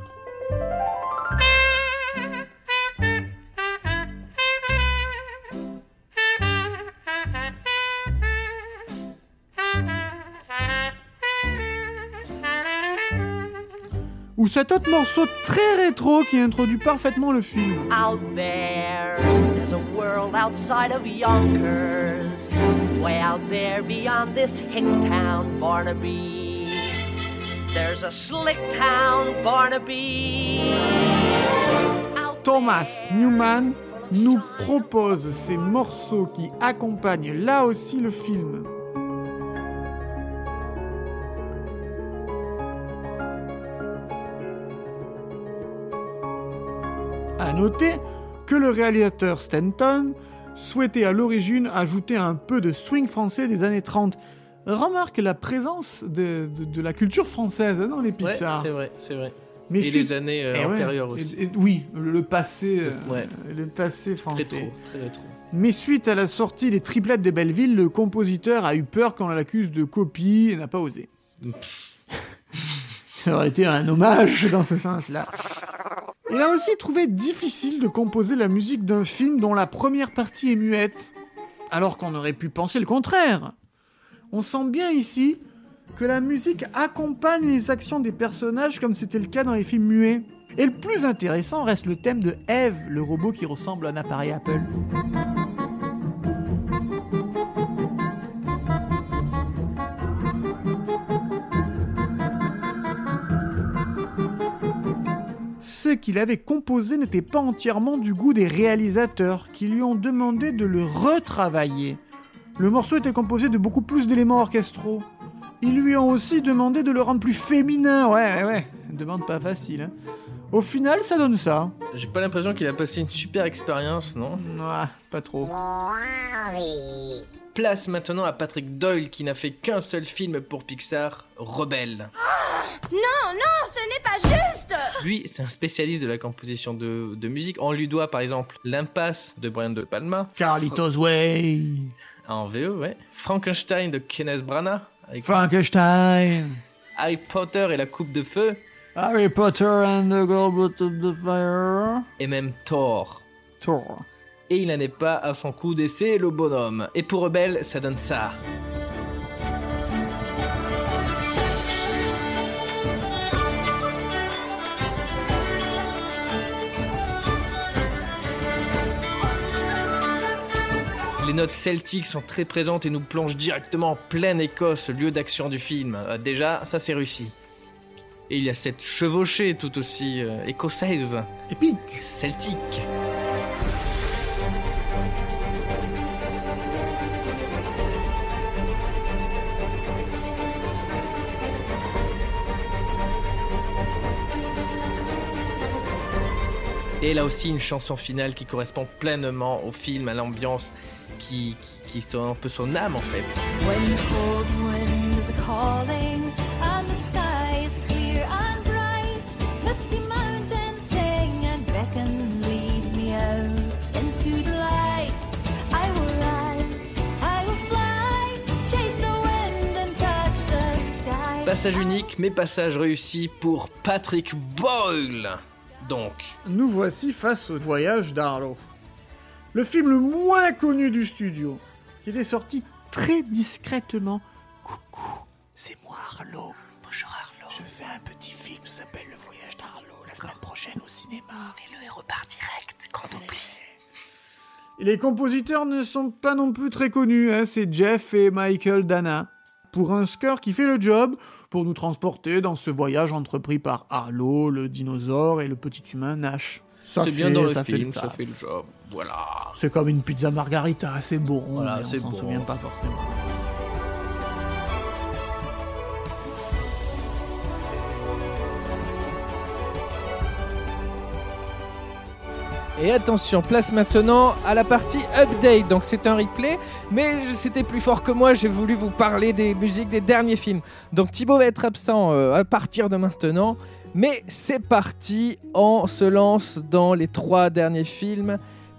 Ou cet autre morceau très rétro qui introduit parfaitement le film. There's a world outside of Yonkers. Way out there beyond this hick town, Barnaby. There's a slick town, Barnaby. Thomas Newman nous propose ces morceaux qui accompagnent là aussi le film. À noter que le réalisateur Stanton souhaitait à l'origine ajouter un peu de swing français des années 30. Remarque la présence de, de- de la culture française hein, dans les Ouais, Pixar. c'est vrai, c'est vrai. Mais et suite- les années euh, Eh ouais, antérieures et- aussi. et- oui, le, le passé, euh, Ouais. le passé français. Rétro, très rétro. Mais suite à la sortie des triplettes de Belleville, le compositeur a eu peur qu'on l'accuse de copie et n'a pas osé. Ça aurait été un hommage dans ce sens-là. Il a aussi trouvé difficile de composer la musique d'un film dont la première partie est muette, alors qu'on aurait pu penser le contraire. On sent bien ici que la musique accompagne les actions des personnages comme c'était le cas dans les films muets. Et le plus intéressant reste le thème de Eve, le robot qui ressemble à un appareil Apple. Ce qu'il avait composé n'était pas entièrement du goût des réalisateurs, qui lui ont demandé de le retravailler. Le morceau était composé de beaucoup plus d'éléments orchestraux. Ils lui ont aussi demandé de le rendre plus féminin. Ouais, ouais, ouais. Demande pas facile. hein. Au final, ça donne ça. J'ai pas l'impression qu'il a passé une super expérience, non? Ah, pas trop. Place maintenant à Patrick Doyle qui n'a fait qu'un seul film pour Pixar, Rebelle. Non, non, ce n'est pas juste Lui, c'est un spécialiste de la composition de, de musique. On lui doit par exemple L'Impasse de Brian De Palma. Carlitos Way. En VO, ouais. Frankenstein de Kenneth Branagh. Avec Frankenstein. Harry Potter et la Coupe de Feu. Harry Potter and the Goblet of the Fire. Et même Thor. Thor. Et il n'en est pas à son coup d'essai, le bonhomme. Et pour Rebelle, ça donne ça. Les notes celtiques sont très présentes et nous plongent directement en pleine Écosse, lieu d'action du film. Euh, déjà, ça c'est réussi. Et il y a cette chevauchée tout aussi euh, écossaise. Épique. Celtique. Et là aussi une chanson finale qui correspond pleinement au film, à l'ambiance, qui, qui, un peu son âme en fait. When the cold winds are calling and the sky is clear and bright, misty mountains sing and beckon, lead me out into the light. I will ride, I will fly, chase the wind and touch the sky. Passage unique, mais passage réussi pour Patrick Boyle. Donc, Nous voici face au voyage d'Arlo. Le film le moins connu du studio, qui était sorti très discrètement. Coucou, c'est moi Arlo. Bonjour Arlo. Je fais un petit film qui s'appelle Le voyage d'Arlo la semaine prochaine au cinéma. Fais-le et repars direct, quand oublie. Et les compositeurs ne sont pas non plus très connus, hein, c'est Jeff et Michael Dana. Pour un score qui fait le job, pour nous transporter dans ce voyage entrepris par Arlo, le dinosaure et le petit humain Nash. Ça c'est bien fait- dans le ça fait ça fait le job. Voilà. C'est comme une pizza margarita, c'est bon, Voilà, on s'en bon, souvient pas forcément. Et attention, place maintenant à la partie update. Donc c'est un replay, mais c'était plus fort que moi. J'ai voulu vous parler des musiques des derniers films. Donc Thibaut va être absent euh, à partir de maintenant. Mais c'est parti, on se lance dans les trois derniers films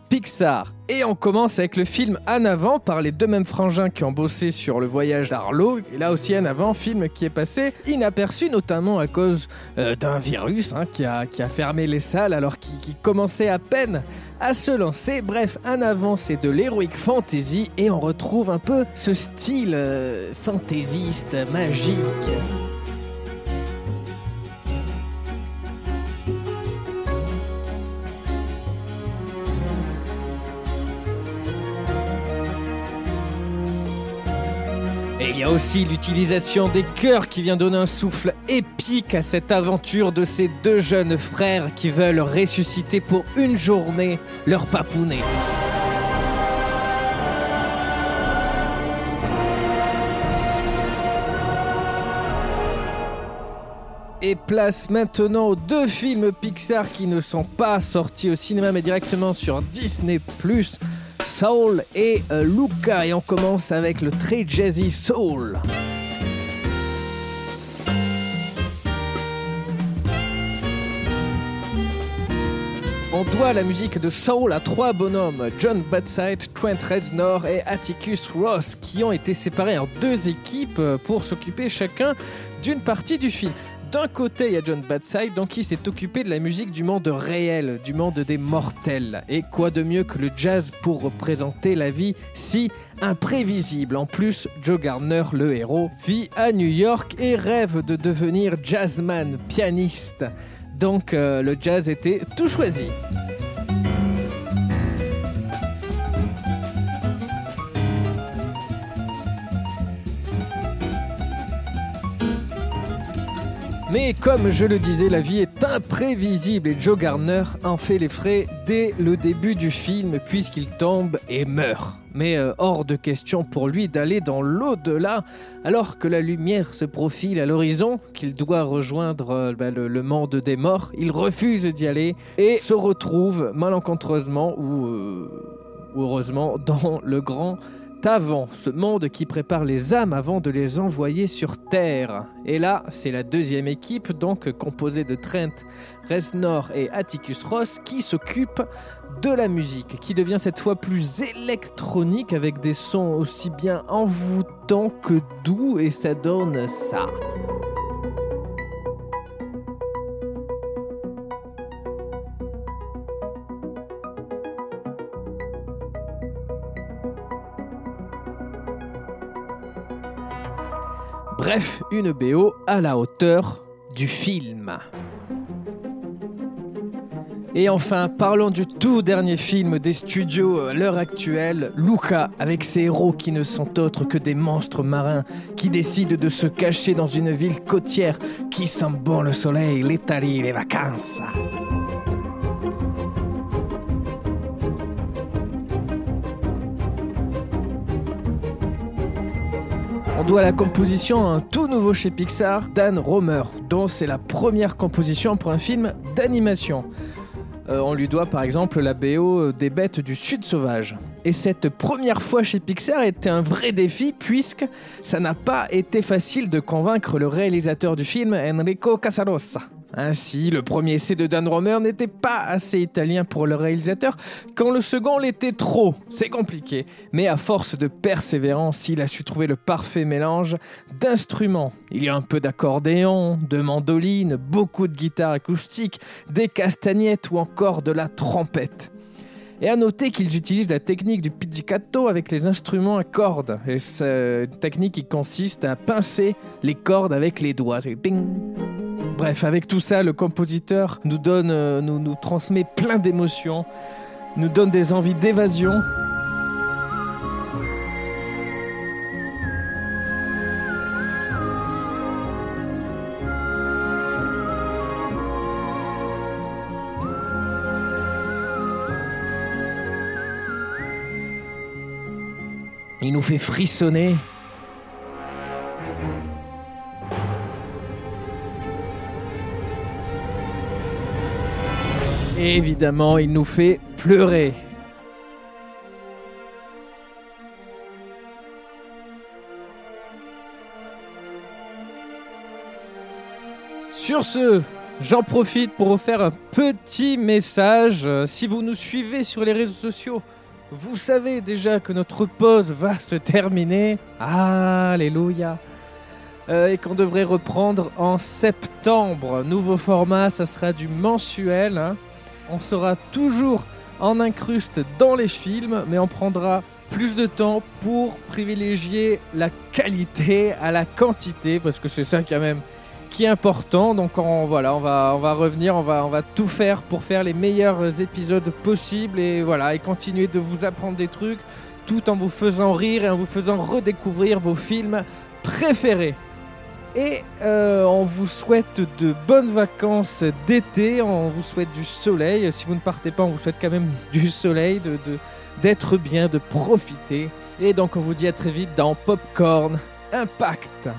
Pixar. Et on commence avec le film En avant par les deux mêmes frangins qui ont bossé sur le voyage d'Arlo. Et là aussi En avant, film qui est passé inaperçu, notamment à cause euh, d'un virus hein, qui, a, qui fermé les salles alors qu'il qu'il commençait à peine à se lancer. Bref, En avant, c'est de l'heroic fantasy et on retrouve un peu ce style euh, fantaisiste, magique. Aussi l'utilisation des chœurs qui vient donner un souffle épique à cette aventure de ces deux jeunes frères qui veulent ressusciter pour une journée leur papounet. Et place maintenant aux deux films Pixar qui ne sont pas sortis au cinéma mais directement sur Disney ⁇ Soul et euh, Luca. Et on commence avec le très jazzy Soul. On doit la musique de Soul à trois bonhommes, John Badside, Trent Reznor et Atticus Ross, qui ont été séparés en deux équipes pour s'occuper chacun d'une partie du film. D'un côté, il y a John Badside, donc qui s'est occupé de la musique du monde réel, du monde des mortels. Et quoi de mieux que le jazz pour représenter la vie si imprévisible? En plus, Joe Gardner, le héros, vit à New York et rêve de devenir jazzman, pianiste. Donc euh, le jazz était tout choisi. Mais comme je le disais, la vie est imprévisible et Joe Gardner en fait les frais dès le début du film puisqu'il tombe et meurt. Mais euh, hors de question pour lui d'aller dans l'au-delà alors que la lumière se profile à l'horizon, qu'il doit rejoindre euh, bah, le, monde des morts. Il refuse d'y aller et se retrouve malencontreusement ou, euh, ou heureusement dans le grand Tavant, ce monde qui prépare les âmes avant de les envoyer sur Terre. Et là, c'est la deuxième équipe, donc composée de Trent Reznor et Atticus Ross, qui s'occupe de la musique, qui devient cette fois plus électronique avec des sons aussi bien envoûtants que doux, et ça donne ça. Bref, une BO à la hauteur du film. Et enfin, parlons du tout dernier film des studios à l'heure actuelle, Luca, avec ses héros qui ne sont autres que des monstres marins qui décident de se cacher dans une ville côtière qui sent bon le soleil, l'Italie, les vacances. Doit la composition à un tout nouveau chez Pixar, Dan Romer, dont c'est la première composition pour un film d'animation. Euh, on lui doit par exemple la BO des bêtes du Sud sauvage. Et cette première fois chez Pixar était un vrai défi puisque ça n'a pas été facile de convaincre le réalisateur du film, Enrico Casarossa. Ainsi, le premier essai de Dan Romer n'était pas assez italien pour le réalisateur, quand le second l'était trop. C'est compliqué. Mais à force de persévérance, il a su trouver le parfait mélange d'instruments. Il y a un peu d'accordéon, de mandoline, beaucoup de guitare acoustique, des castagnettes ou encore de la trompette. Et à noter qu'ils utilisent la technique du pizzicato avec les instruments à cordes. Et c'est une technique qui consiste à pincer les cordes avec les doigts. Bref, avec tout ça, le compositeur nous donne, euh, nous, nous transmet plein d'émotions, nous donne des envies d'évasion. Il nous fait frissonner. Évidemment, il nous fait pleurer. Sur ce, j'en profite pour vous faire un petit message. Euh, Si vous nous suivez sur les réseaux sociaux, vous savez déjà que notre pause va se terminer. Alléluia. Euh, et qu'on devrait reprendre en septembre. Nouveau format, ça sera du mensuel. hein. On sera toujours en incruste dans les films, mais on prendra plus de temps pour privilégier la qualité à la quantité, parce que c'est ça quand même qui est important. Donc on, voilà, on va, revenir, on va, on va tout faire pour faire les meilleurs épisodes possibles et voilà, et continuer de vous apprendre des trucs tout en vous faisant rire et en vous faisant redécouvrir vos films préférés. Et euh, on vous souhaite de bonnes vacances d'été, on vous souhaite du soleil. Si vous ne partez pas, on vous souhaite quand même (laughs) du soleil, d'être bien, de profiter. Et donc on vous dit à très vite dans Popcorn Impact.